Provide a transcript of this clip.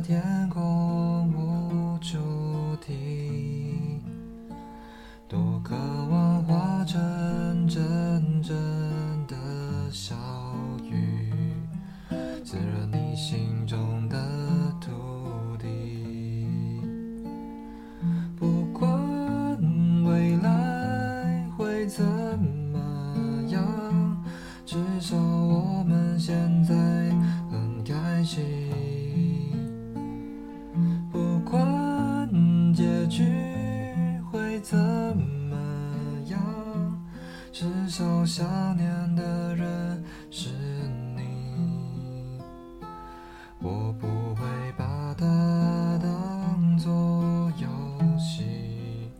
天空无主题，多渴望化成阵至少想念的人是你。我不会把它当作游戏